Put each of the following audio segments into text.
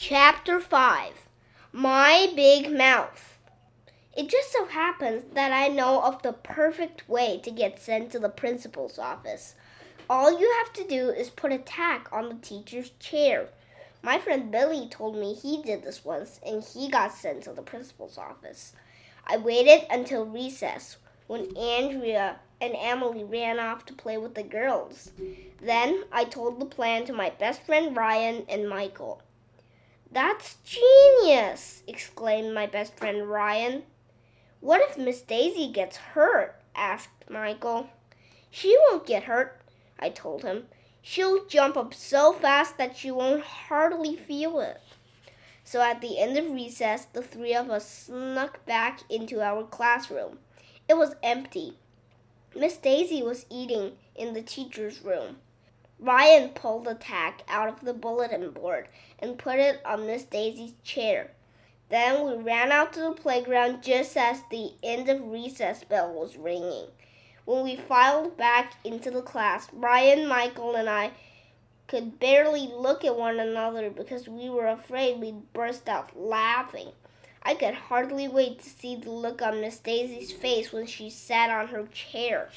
Chapter 5 My Big Mouth. It just so happens that I know of the perfect way to get sent to the principal's office. All you have to do is put a tack on the teacher's chair. My friend Billy told me he did this once and he got sent to the principal's office. I waited until recess when Andrea and Emily ran off to play with the girls. Then I told the plan to my best friend Ryan and Michael. That's genius! exclaimed my best friend Ryan. What if Miss Daisy gets hurt? asked Michael. She won't get hurt, I told him. She'll jump up so fast that she won't hardly feel it. So at the end of recess, the three of us snuck back into our classroom. It was empty. Miss Daisy was eating in the teacher's room. Ryan pulled the tack out of the bulletin board and put it on Miss Daisy's chair. Then we ran out to the playground just as the end of recess bell was ringing. When we filed back into the class, Ryan, Michael, and I could barely look at one another because we were afraid we'd burst out laughing. I could hardly wait to see the look on Miss Daisy's face when she sat on her chair.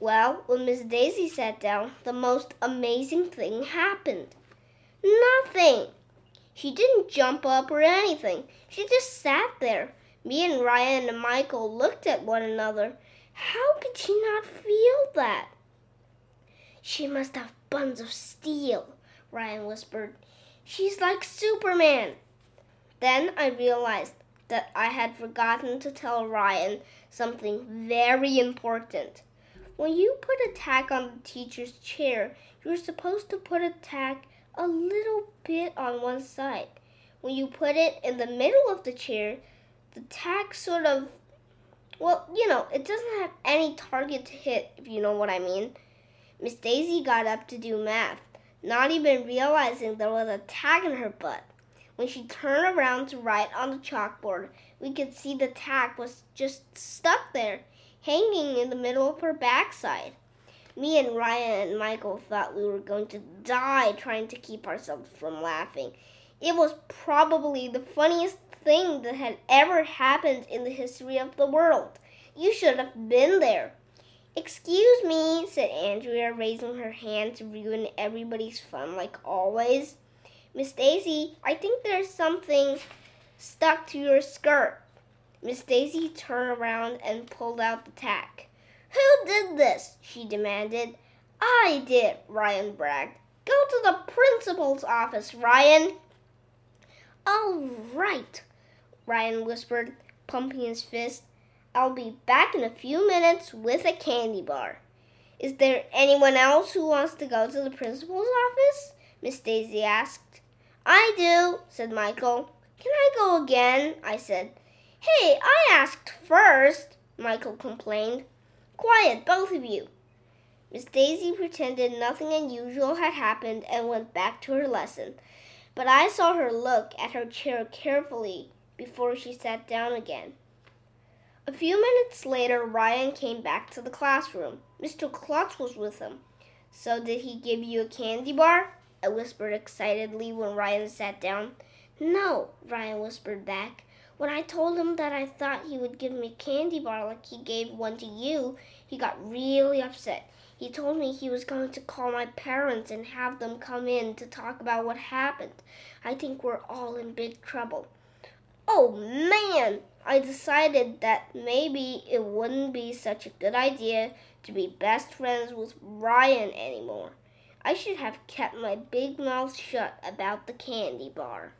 Well, when Miss Daisy sat down, the most amazing thing happened. Nothing! She didn't jump up or anything. She just sat there. Me and Ryan and Michael looked at one another. How could she not feel that? She must have buns of steel, Ryan whispered. She's like Superman. Then I realized that I had forgotten to tell Ryan something very important. When you put a tack on the teacher's chair, you're supposed to put a tack a little bit on one side. When you put it in the middle of the chair, the tack sort of, well, you know, it doesn't have any target to hit, if you know what I mean. Miss Daisy got up to do math, not even realizing there was a tack in her butt. When she turned around to write on the chalkboard, we could see the tack was just stuck there hanging in the middle of her backside. Me and Ryan and Michael thought we were going to die trying to keep ourselves from laughing. It was probably the funniest thing that had ever happened in the history of the world. You should have been there. Excuse me, said Andrea, raising her hand to ruin everybody's fun like always. Miss Daisy, I think there's something stuck to your skirt. Miss Daisy turned around and pulled out the tack. Who did this? she demanded. I did, Ryan bragged. Go to the principal's office, Ryan. All right, Ryan whispered, pumping his fist. I'll be back in a few minutes with a candy bar. Is there anyone else who wants to go to the principal's office? Miss Daisy asked. I do, said Michael. Can I go again? I said. Hey, I asked first, Michael complained. Quiet, both of you. Miss Daisy pretended nothing unusual had happened and went back to her lesson. But I saw her look at her chair carefully before she sat down again. A few minutes later, Ryan came back to the classroom. Mr. Klutz was with him. So, did he give you a candy bar? I whispered excitedly when Ryan sat down. No, Ryan whispered back. When I told him that I thought he would give me a candy bar like he gave one to you, he got really upset. He told me he was going to call my parents and have them come in to talk about what happened. I think we're all in big trouble. Oh man! I decided that maybe it wouldn't be such a good idea to be best friends with Ryan anymore. I should have kept my big mouth shut about the candy bar.